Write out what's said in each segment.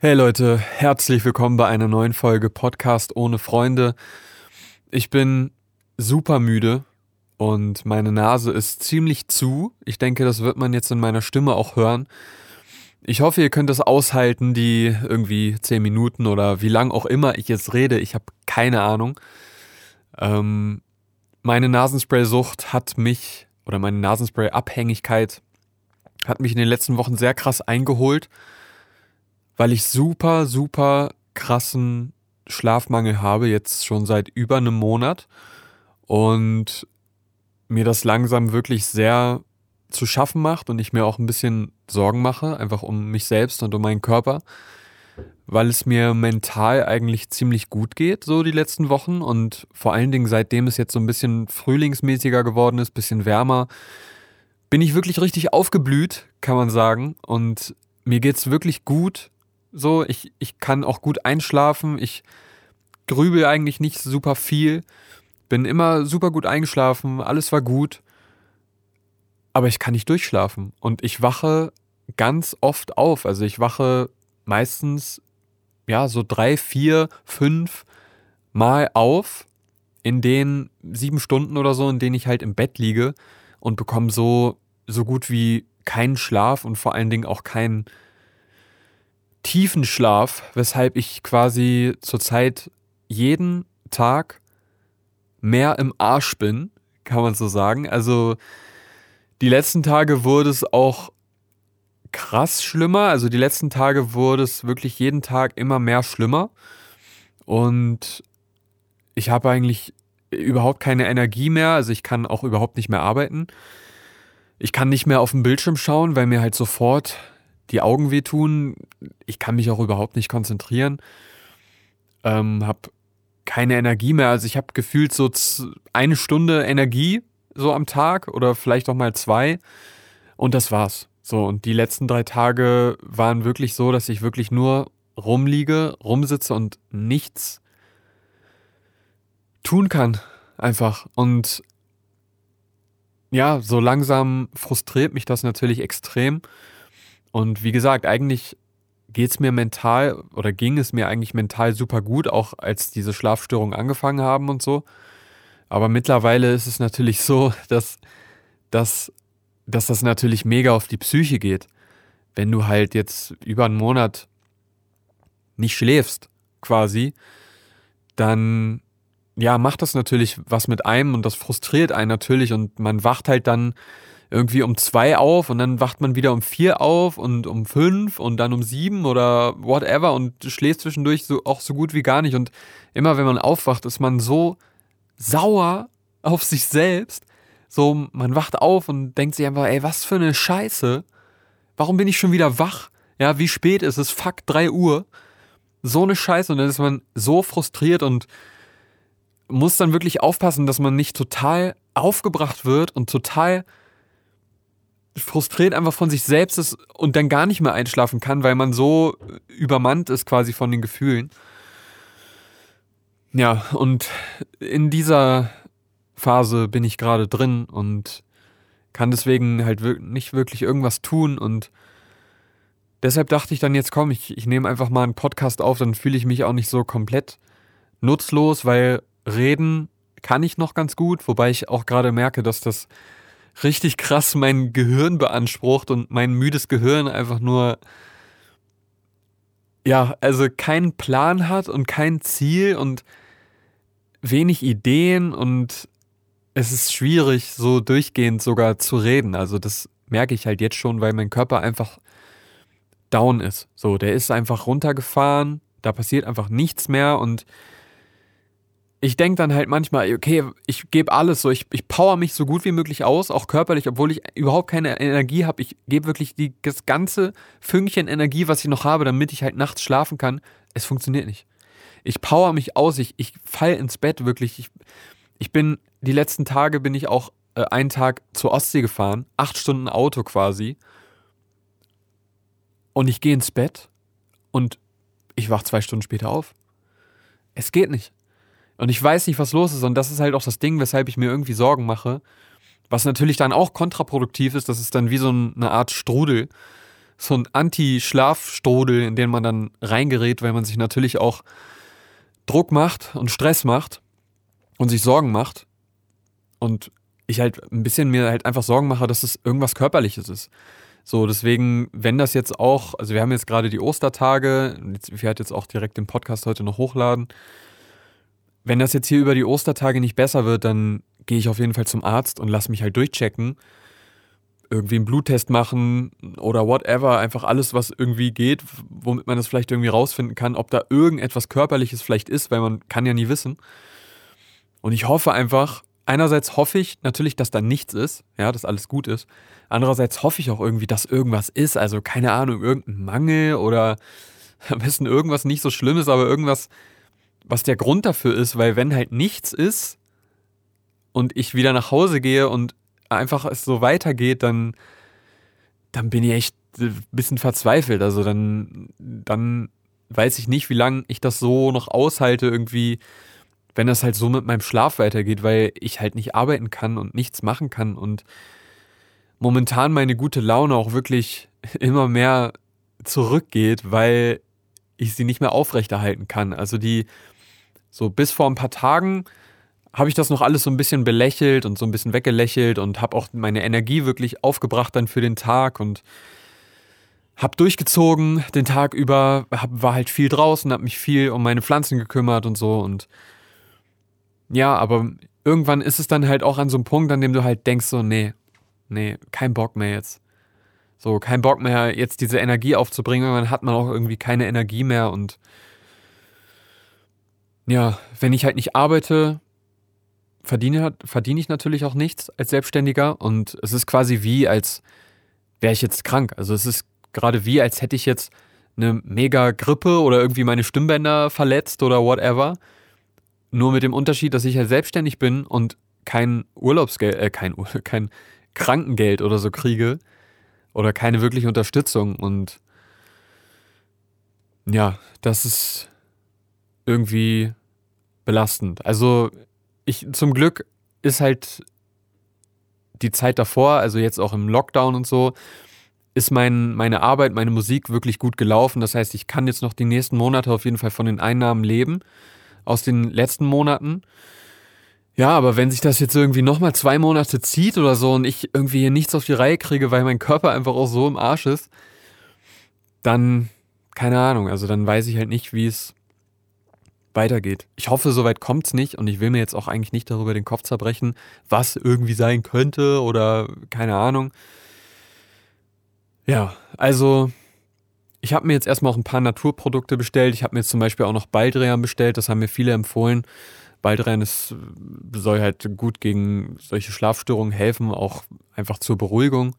Hey Leute, herzlich willkommen bei einer neuen Folge Podcast ohne Freunde. Ich bin super müde und meine Nase ist ziemlich zu. Ich denke, das wird man jetzt in meiner Stimme auch hören. Ich hoffe, ihr könnt das aushalten, die irgendwie 10 Minuten oder wie lang auch immer ich jetzt rede. Ich habe keine Ahnung. Ähm, meine Nasenspray-Sucht hat mich, oder meine Nasenspray-Abhängigkeit hat mich in den letzten Wochen sehr krass eingeholt weil ich super, super krassen Schlafmangel habe, jetzt schon seit über einem Monat und mir das langsam wirklich sehr zu schaffen macht und ich mir auch ein bisschen Sorgen mache, einfach um mich selbst und um meinen Körper, weil es mir mental eigentlich ziemlich gut geht, so die letzten Wochen und vor allen Dingen seitdem es jetzt so ein bisschen frühlingsmäßiger geworden ist, bisschen wärmer, bin ich wirklich richtig aufgeblüht, kann man sagen. Und mir geht's wirklich gut so, ich, ich kann auch gut einschlafen. Ich grübel eigentlich nicht super viel. Bin immer super gut eingeschlafen. Alles war gut. Aber ich kann nicht durchschlafen. Und ich wache ganz oft auf. Also ich wache meistens, ja, so drei, vier, fünf Mal auf in den sieben Stunden oder so, in denen ich halt im Bett liege und bekomme so, so gut wie keinen Schlaf und vor allen Dingen auch keinen tiefen Schlaf, weshalb ich quasi zurzeit jeden Tag mehr im Arsch bin, kann man so sagen. Also die letzten Tage wurde es auch krass schlimmer. Also die letzten Tage wurde es wirklich jeden Tag immer mehr schlimmer. Und ich habe eigentlich überhaupt keine Energie mehr. Also ich kann auch überhaupt nicht mehr arbeiten. Ich kann nicht mehr auf den Bildschirm schauen, weil mir halt sofort die Augen wehtun. Ich kann mich auch überhaupt nicht konzentrieren. Ähm, hab keine Energie mehr. Also ich habe gefühlt so eine Stunde Energie so am Tag oder vielleicht auch mal zwei. Und das war's. So, und die letzten drei Tage waren wirklich so, dass ich wirklich nur rumliege, rumsitze und nichts tun kann. Einfach. Und ja, so langsam frustriert mich das natürlich extrem. Und wie gesagt, eigentlich geht es mir mental oder ging es mir eigentlich mental super gut, auch als diese Schlafstörungen angefangen haben und so. Aber mittlerweile ist es natürlich so, dass, dass, dass das natürlich mega auf die Psyche geht. Wenn du halt jetzt über einen Monat nicht schläfst, quasi, dann ja, macht das natürlich was mit einem und das frustriert einen natürlich und man wacht halt dann irgendwie um zwei auf und dann wacht man wieder um vier auf und um fünf und dann um sieben oder whatever und schläft zwischendurch so, auch so gut wie gar nicht. Und immer wenn man aufwacht, ist man so sauer auf sich selbst. So, man wacht auf und denkt sich einfach, ey, was für eine Scheiße. Warum bin ich schon wieder wach? Ja, wie spät ist es? Fuck, drei Uhr. So eine Scheiße. Und dann ist man so frustriert und muss dann wirklich aufpassen, dass man nicht total aufgebracht wird und total frustriert einfach von sich selbst ist und dann gar nicht mehr einschlafen kann, weil man so übermannt ist quasi von den Gefühlen. Ja, und in dieser Phase bin ich gerade drin und kann deswegen halt nicht wirklich irgendwas tun und deshalb dachte ich dann jetzt, komm, ich, ich nehme einfach mal einen Podcast auf, dann fühle ich mich auch nicht so komplett nutzlos, weil reden kann ich noch ganz gut, wobei ich auch gerade merke, dass das richtig krass mein Gehirn beansprucht und mein müdes Gehirn einfach nur, ja, also keinen Plan hat und kein Ziel und wenig Ideen und es ist schwierig, so durchgehend sogar zu reden. Also das merke ich halt jetzt schon, weil mein Körper einfach down ist. So, der ist einfach runtergefahren, da passiert einfach nichts mehr und ich denke dann halt manchmal, okay, ich gebe alles so, ich, ich power mich so gut wie möglich aus, auch körperlich, obwohl ich überhaupt keine Energie habe. Ich gebe wirklich die, das ganze Fünkchen Energie, was ich noch habe, damit ich halt nachts schlafen kann. Es funktioniert nicht. Ich power mich aus, ich, ich fall ins Bett wirklich. Ich, ich bin, die letzten Tage bin ich auch äh, einen Tag zur Ostsee gefahren, acht Stunden Auto quasi. Und ich gehe ins Bett und ich wach zwei Stunden später auf. Es geht nicht. Und ich weiß nicht, was los ist. Und das ist halt auch das Ding, weshalb ich mir irgendwie Sorgen mache. Was natürlich dann auch kontraproduktiv ist, das ist dann wie so eine Art Strudel. so ein Anti-Schlafstrudel, in den man dann reingerät, weil man sich natürlich auch Druck macht und Stress macht und sich Sorgen macht. Und ich halt ein bisschen mir halt einfach Sorgen mache, dass es irgendwas Körperliches ist. So, deswegen, wenn das jetzt auch, also wir haben jetzt gerade die Ostertage, ich werde jetzt auch direkt den Podcast heute noch hochladen. Wenn das jetzt hier über die Ostertage nicht besser wird, dann gehe ich auf jeden Fall zum Arzt und lasse mich halt durchchecken. Irgendwie einen Bluttest machen oder whatever, einfach alles, was irgendwie geht, womit man das vielleicht irgendwie rausfinden kann, ob da irgendetwas Körperliches vielleicht ist, weil man kann ja nie wissen. Und ich hoffe einfach, einerseits hoffe ich natürlich, dass da nichts ist, ja, dass alles gut ist. Andererseits hoffe ich auch irgendwie, dass irgendwas ist. Also keine Ahnung, irgendein Mangel oder am besten irgendwas nicht so Schlimmes, aber irgendwas, was der Grund dafür ist, weil wenn halt nichts ist und ich wieder nach Hause gehe und einfach es so weitergeht, dann, dann bin ich echt ein bisschen verzweifelt. Also dann, dann weiß ich nicht, wie lange ich das so noch aushalte, irgendwie wenn das halt so mit meinem Schlaf weitergeht, weil ich halt nicht arbeiten kann und nichts machen kann und momentan meine gute Laune auch wirklich immer mehr zurückgeht, weil ich sie nicht mehr aufrechterhalten kann. Also die, so bis vor ein paar Tagen habe ich das noch alles so ein bisschen belächelt und so ein bisschen weggelächelt und habe auch meine Energie wirklich aufgebracht dann für den Tag und habe durchgezogen den Tag über, hab, war halt viel draußen, habe mich viel um meine Pflanzen gekümmert und so und ja, aber irgendwann ist es dann halt auch an so einem Punkt, an dem du halt denkst, so, nee, nee, kein Bock mehr jetzt. So, kein Bock mehr, jetzt diese Energie aufzubringen. Irgendwann hat man auch irgendwie keine Energie mehr und ja, wenn ich halt nicht arbeite, verdiene, verdiene ich natürlich auch nichts als Selbstständiger und es ist quasi wie, als wäre ich jetzt krank. Also es ist gerade wie, als hätte ich jetzt eine mega Grippe oder irgendwie meine Stimmbänder verletzt oder whatever nur mit dem Unterschied, dass ich ja selbstständig bin und kein Urlaubsgeld, äh, kein, kein Krankengeld oder so kriege oder keine wirkliche Unterstützung. Und ja, das ist irgendwie belastend. Also ich zum Glück ist halt die Zeit davor, also jetzt auch im Lockdown und so, ist mein, meine Arbeit, meine Musik wirklich gut gelaufen. Das heißt, ich kann jetzt noch die nächsten Monate auf jeden Fall von den Einnahmen leben aus den letzten Monaten. Ja, aber wenn sich das jetzt irgendwie nochmal zwei Monate zieht oder so und ich irgendwie hier nichts auf die Reihe kriege, weil mein Körper einfach auch so im Arsch ist, dann, keine Ahnung, also dann weiß ich halt nicht, wie es weitergeht. Ich hoffe, soweit kommt es nicht und ich will mir jetzt auch eigentlich nicht darüber den Kopf zerbrechen, was irgendwie sein könnte oder keine Ahnung. Ja, also ich habe mir jetzt erstmal auch ein paar Naturprodukte bestellt. Ich habe mir jetzt zum Beispiel auch noch Baldrian bestellt. Das haben mir viele empfohlen. Baldrian ist, soll halt gut gegen solche Schlafstörungen helfen, auch einfach zur Beruhigung.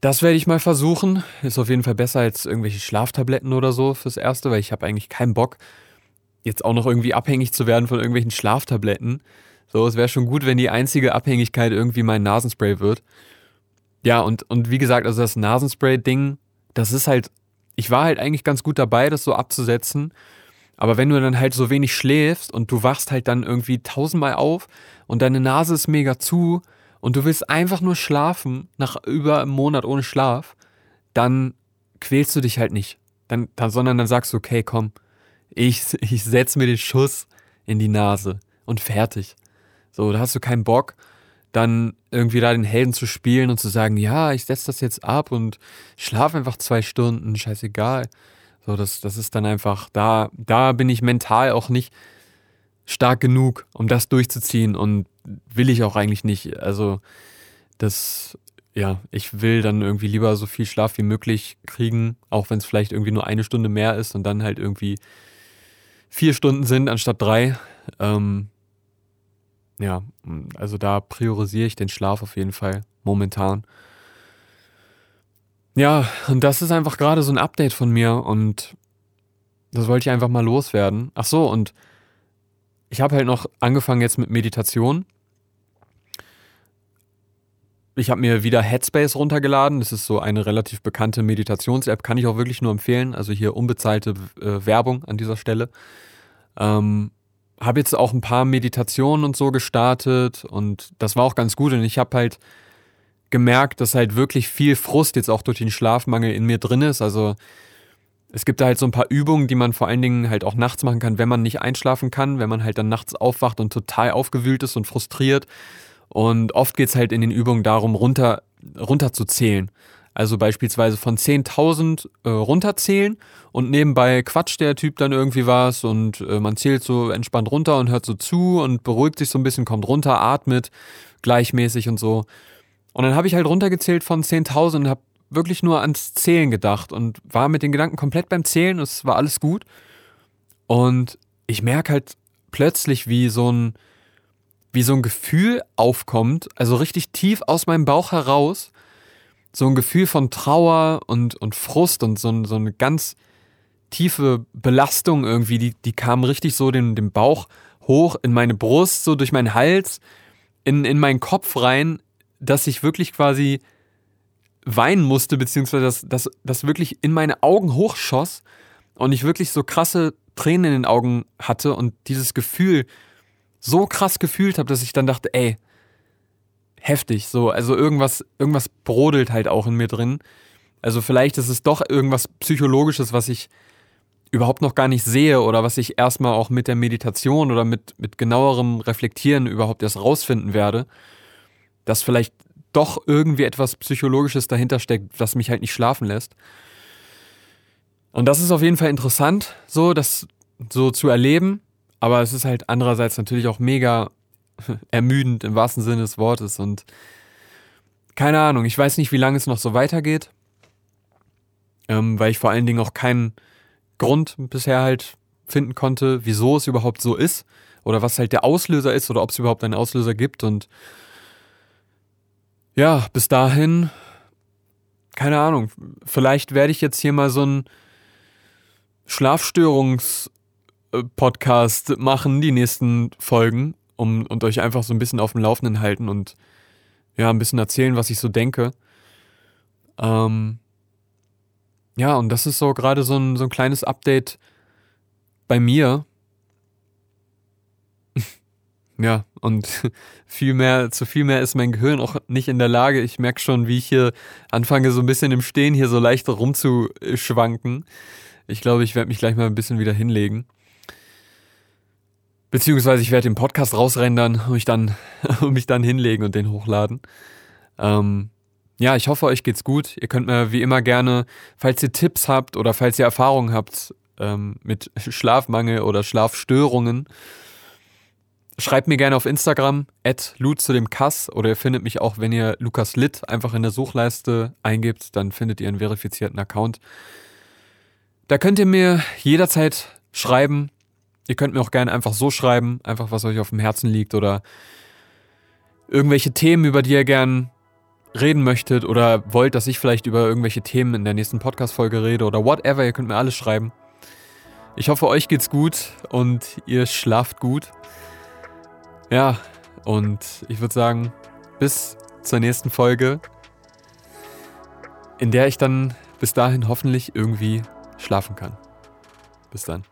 Das werde ich mal versuchen. Ist auf jeden Fall besser als irgendwelche Schlaftabletten oder so fürs Erste, weil ich habe eigentlich keinen Bock, jetzt auch noch irgendwie abhängig zu werden von irgendwelchen Schlaftabletten. So, es wäre schon gut, wenn die einzige Abhängigkeit irgendwie mein Nasenspray wird. Ja, und, und wie gesagt, also das Nasenspray-Ding das ist halt, ich war halt eigentlich ganz gut dabei, das so abzusetzen. Aber wenn du dann halt so wenig schläfst und du wachst halt dann irgendwie tausendmal auf und deine Nase ist mega zu und du willst einfach nur schlafen nach über einem Monat ohne Schlaf, dann quälst du dich halt nicht. Dann, dann, sondern dann sagst du, okay, komm, ich, ich setz mir den Schuss in die Nase und fertig. So, da hast du keinen Bock dann irgendwie da den Helden zu spielen und zu sagen, ja, ich setze das jetzt ab und schlafe einfach zwei Stunden, scheißegal. So, das, das ist dann einfach, da, da bin ich mental auch nicht stark genug, um das durchzuziehen und will ich auch eigentlich nicht. Also, das, ja, ich will dann irgendwie lieber so viel Schlaf wie möglich kriegen, auch wenn es vielleicht irgendwie nur eine Stunde mehr ist und dann halt irgendwie vier Stunden sind anstatt drei. Ähm, ja, also da priorisiere ich den Schlaf auf jeden Fall momentan. Ja, und das ist einfach gerade so ein Update von mir und das wollte ich einfach mal loswerden. Ach so, und ich habe halt noch angefangen jetzt mit Meditation. Ich habe mir wieder Headspace runtergeladen. Das ist so eine relativ bekannte Meditations-App, kann ich auch wirklich nur empfehlen. Also hier unbezahlte äh, Werbung an dieser Stelle. Ähm, habe jetzt auch ein paar Meditationen und so gestartet und das war auch ganz gut und ich habe halt gemerkt, dass halt wirklich viel Frust jetzt auch durch den Schlafmangel in mir drin ist. Also es gibt da halt so ein paar Übungen, die man vor allen Dingen halt auch nachts machen kann, wenn man nicht einschlafen kann, wenn man halt dann nachts aufwacht und total aufgewühlt ist und frustriert. Und oft geht es halt in den Übungen darum, runter, runter zu zählen. Also beispielsweise von 10.000 äh, runterzählen und nebenbei quatscht der Typ dann irgendwie was und äh, man zählt so entspannt runter und hört so zu und beruhigt sich so ein bisschen, kommt runter, atmet gleichmäßig und so. Und dann habe ich halt runtergezählt von 10.000 und habe wirklich nur ans Zählen gedacht und war mit den Gedanken komplett beim Zählen. Es war alles gut. Und ich merke halt plötzlich, wie so ein, wie so ein Gefühl aufkommt, also richtig tief aus meinem Bauch heraus. So ein Gefühl von Trauer und, und Frust und so, so eine ganz tiefe Belastung irgendwie, die, die kam richtig so den, den Bauch hoch in meine Brust, so durch meinen Hals, in, in meinen Kopf rein, dass ich wirklich quasi weinen musste, beziehungsweise dass das, das wirklich in meine Augen hochschoss und ich wirklich so krasse Tränen in den Augen hatte und dieses Gefühl so krass gefühlt habe, dass ich dann dachte, ey, heftig, so, also irgendwas, irgendwas brodelt halt auch in mir drin. Also vielleicht ist es doch irgendwas Psychologisches, was ich überhaupt noch gar nicht sehe oder was ich erstmal auch mit der Meditation oder mit, mit genauerem Reflektieren überhaupt erst rausfinden werde, dass vielleicht doch irgendwie etwas Psychologisches dahinter steckt, was mich halt nicht schlafen lässt. Und das ist auf jeden Fall interessant, so das so zu erleben. Aber es ist halt andererseits natürlich auch mega ermüdend im wahrsten Sinne des Wortes. Und keine Ahnung, ich weiß nicht, wie lange es noch so weitergeht. Ähm, weil ich vor allen Dingen auch keinen Grund bisher halt finden konnte, wieso es überhaupt so ist. Oder was halt der Auslöser ist oder ob es überhaupt einen Auslöser gibt. Und ja, bis dahin, keine Ahnung, vielleicht werde ich jetzt hier mal so einen Schlafstörungs-Podcast machen, die nächsten Folgen, um und euch einfach so ein bisschen auf dem Laufenden halten und ja, ein bisschen erzählen, was ich so denke. Ähm, ja, und das ist so gerade so ein, so ein kleines Update bei mir, ja, und viel mehr, zu viel mehr ist mein Gehirn auch nicht in der Lage. Ich merke schon, wie ich hier anfange, so ein bisschen im Stehen hier so leicht rumzuschwanken. Ich glaube, ich werde mich gleich mal ein bisschen wieder hinlegen. Beziehungsweise ich werde den Podcast rausrendern und mich dann, und mich dann hinlegen und den hochladen. Ähm, ja, ich hoffe, euch geht's gut. Ihr könnt mir wie immer gerne, falls ihr Tipps habt oder falls ihr Erfahrungen habt ähm, mit Schlafmangel oder Schlafstörungen, Schreibt mir gerne auf Instagram, at zu dem Kass, oder ihr findet mich auch, wenn ihr Lukas Litt einfach in der Suchleiste eingibt, dann findet ihr einen verifizierten Account. Da könnt ihr mir jederzeit schreiben. Ihr könnt mir auch gerne einfach so schreiben, einfach was euch auf dem Herzen liegt oder irgendwelche Themen, über die ihr gern reden möchtet oder wollt, dass ich vielleicht über irgendwelche Themen in der nächsten Podcast-Folge rede oder whatever, ihr könnt mir alles schreiben. Ich hoffe, euch geht's gut und ihr schlaft gut. Ja, und ich würde sagen, bis zur nächsten Folge, in der ich dann bis dahin hoffentlich irgendwie schlafen kann. Bis dann.